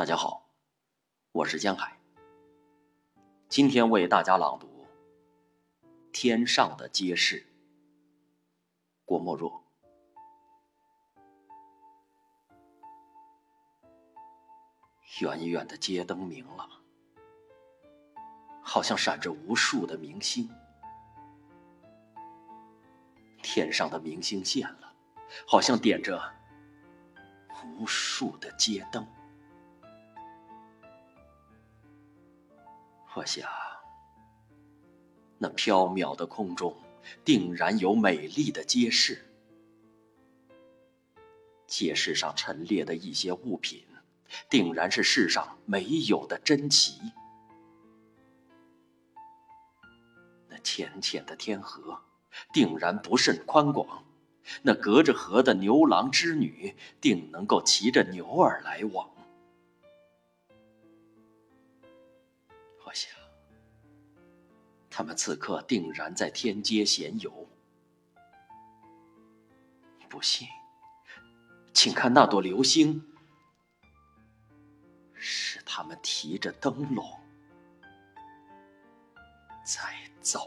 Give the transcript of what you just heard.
大家好，我是江海。今天为大家朗读《天上的街市》。郭沫若。远远的街灯明了，好像闪着无数的明星。天上的明星现了，好像点着无数的街灯。我想，那飘渺的空中，定然有美丽的街市。街市上陈列的一些物品，定然是世上没有的珍奇。那浅浅的天河，定然不甚宽广；那隔着河的牛郎织女，定能够骑着牛儿来往。我想他们此刻定然在天街闲游。不信请看那朵流星是他们提着灯笼在走